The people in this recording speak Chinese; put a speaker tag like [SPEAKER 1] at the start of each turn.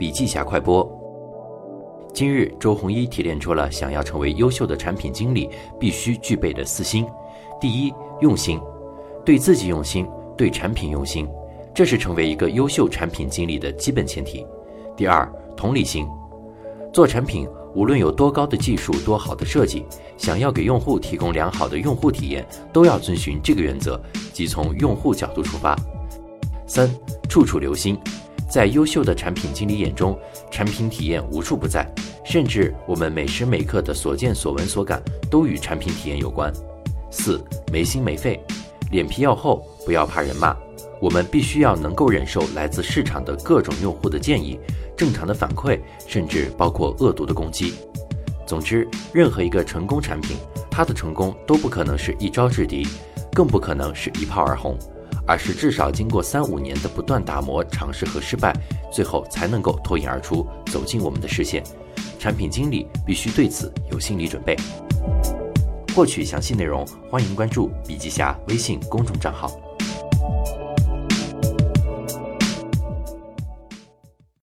[SPEAKER 1] 笔记侠快播。今日，周鸿祎提炼出了想要成为优秀的产品经理必须具备的四心：第一，用心，对自己用心，对产品用心，这是成为一个优秀产品经理的基本前提；第二，同理心，做产品无论有多高的技术，多好的设计，想要给用户提供良好的用户体验，都要遵循这个原则，即从用户角度出发。三，处处留心。在优秀的产品经理眼中，产品体验无处不在，甚至我们每时每刻的所见所闻所感都与产品体验有关。四没心没肺，脸皮要厚，不要怕人骂。我们必须要能够忍受来自市场的各种用户的建议、正常的反馈，甚至包括恶毒的攻击。总之，任何一个成功产品，它的成功都不可能是一招制敌，更不可能是一炮而红。而是至少经过三五年的不断打磨、尝试和失败，最后才能够脱颖而出，走进我们的视线。产品经理必须对此有心理准备。获取详细内容，欢迎关注笔记侠微信公众账号。